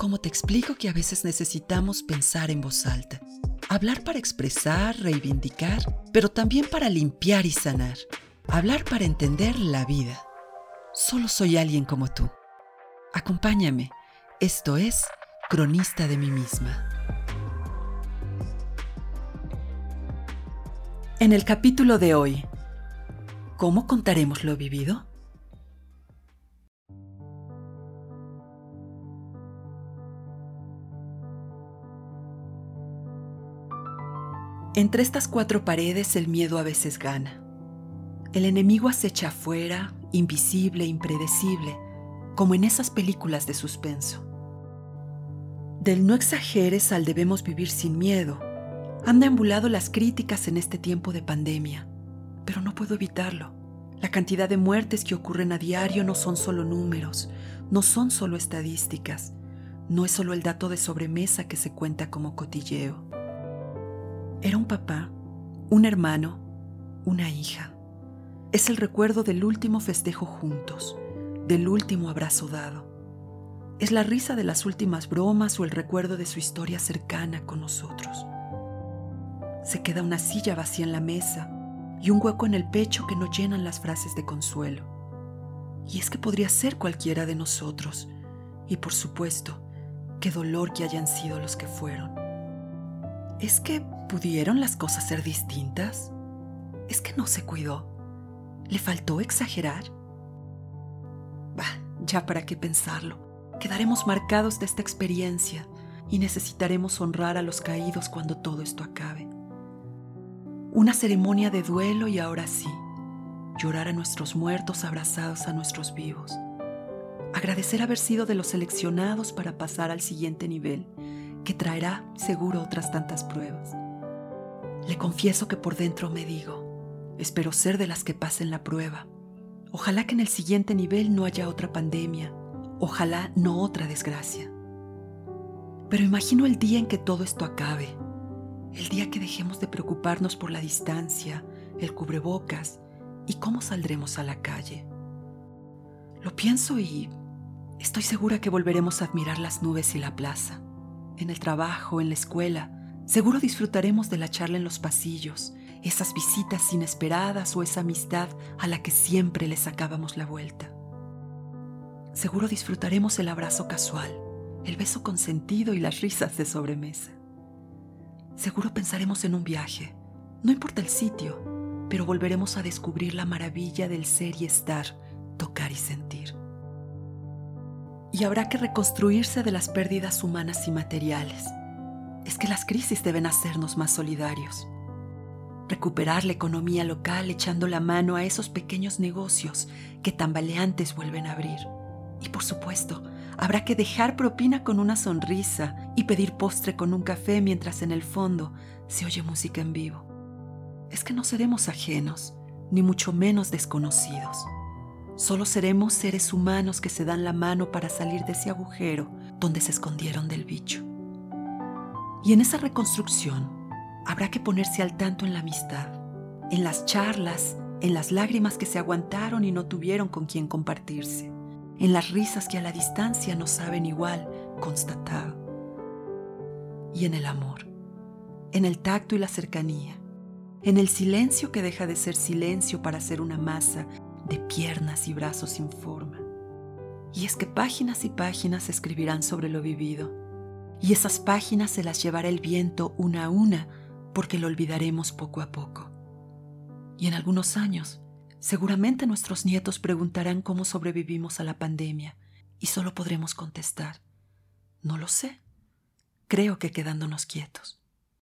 ¿Cómo te explico que a veces necesitamos pensar en voz alta? Hablar para expresar, reivindicar, pero también para limpiar y sanar. Hablar para entender la vida. Solo soy alguien como tú. Acompáñame. Esto es Cronista de mí misma. En el capítulo de hoy, ¿cómo contaremos lo vivido? Entre estas cuatro paredes el miedo a veces gana. El enemigo acecha afuera, invisible, impredecible, como en esas películas de suspenso. Del no exageres al debemos vivir sin miedo, han deambulado las críticas en este tiempo de pandemia, pero no puedo evitarlo. La cantidad de muertes que ocurren a diario no son solo números, no son solo estadísticas, no es solo el dato de sobremesa que se cuenta como cotilleo. Era un papá, un hermano, una hija. Es el recuerdo del último festejo juntos, del último abrazo dado. Es la risa de las últimas bromas o el recuerdo de su historia cercana con nosotros. Se queda una silla vacía en la mesa y un hueco en el pecho que no llenan las frases de consuelo. Y es que podría ser cualquiera de nosotros, y por supuesto, qué dolor que hayan sido los que fueron. Es que ¿Pudieron las cosas ser distintas? ¿Es que no se cuidó? ¿Le faltó exagerar? Bah, ya para qué pensarlo. Quedaremos marcados de esta experiencia y necesitaremos honrar a los caídos cuando todo esto acabe. Una ceremonia de duelo y ahora sí, llorar a nuestros muertos abrazados a nuestros vivos. Agradecer haber sido de los seleccionados para pasar al siguiente nivel, que traerá seguro otras tantas pruebas. Le confieso que por dentro me digo, espero ser de las que pasen la prueba. Ojalá que en el siguiente nivel no haya otra pandemia, ojalá no otra desgracia. Pero imagino el día en que todo esto acabe, el día que dejemos de preocuparnos por la distancia, el cubrebocas y cómo saldremos a la calle. Lo pienso y estoy segura que volveremos a admirar las nubes y la plaza, en el trabajo, en la escuela, Seguro disfrutaremos de la charla en los pasillos, esas visitas inesperadas o esa amistad a la que siempre le sacábamos la vuelta. Seguro disfrutaremos el abrazo casual, el beso consentido y las risas de sobremesa. Seguro pensaremos en un viaje, no importa el sitio, pero volveremos a descubrir la maravilla del ser y estar, tocar y sentir. Y habrá que reconstruirse de las pérdidas humanas y materiales es que las crisis deben hacernos más solidarios. Recuperar la economía local echando la mano a esos pequeños negocios que tambaleantes vuelven a abrir. Y por supuesto, habrá que dejar propina con una sonrisa y pedir postre con un café mientras en el fondo se oye música en vivo. Es que no seremos ajenos, ni mucho menos desconocidos. Solo seremos seres humanos que se dan la mano para salir de ese agujero donde se escondieron del bicho. Y en esa reconstrucción habrá que ponerse al tanto en la amistad, en las charlas, en las lágrimas que se aguantaron y no tuvieron con quien compartirse, en las risas que a la distancia no saben igual constatar, y en el amor, en el tacto y la cercanía, en el silencio que deja de ser silencio para ser una masa de piernas y brazos sin forma. Y es que páginas y páginas escribirán sobre lo vivido y esas páginas se las llevará el viento una a una porque lo olvidaremos poco a poco. Y en algunos años, seguramente nuestros nietos preguntarán cómo sobrevivimos a la pandemia y solo podremos contestar, no lo sé, creo que quedándonos quietos.